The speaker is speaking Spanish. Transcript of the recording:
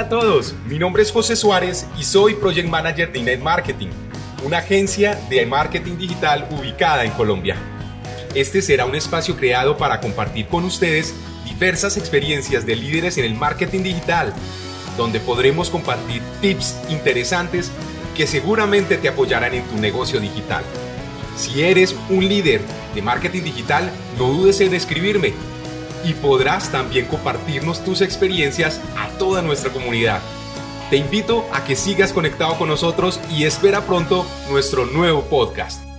Hola a todos, mi nombre es José Suárez y soy Project Manager de Inet Marketing, una agencia de marketing digital ubicada en Colombia. Este será un espacio creado para compartir con ustedes diversas experiencias de líderes en el marketing digital, donde podremos compartir tips interesantes que seguramente te apoyarán en tu negocio digital. Si eres un líder de marketing digital, no dudes en escribirme y podrás también compartirnos tus experiencias a toda nuestra comunidad. Te invito a que sigas conectado con nosotros y espera pronto nuestro nuevo podcast.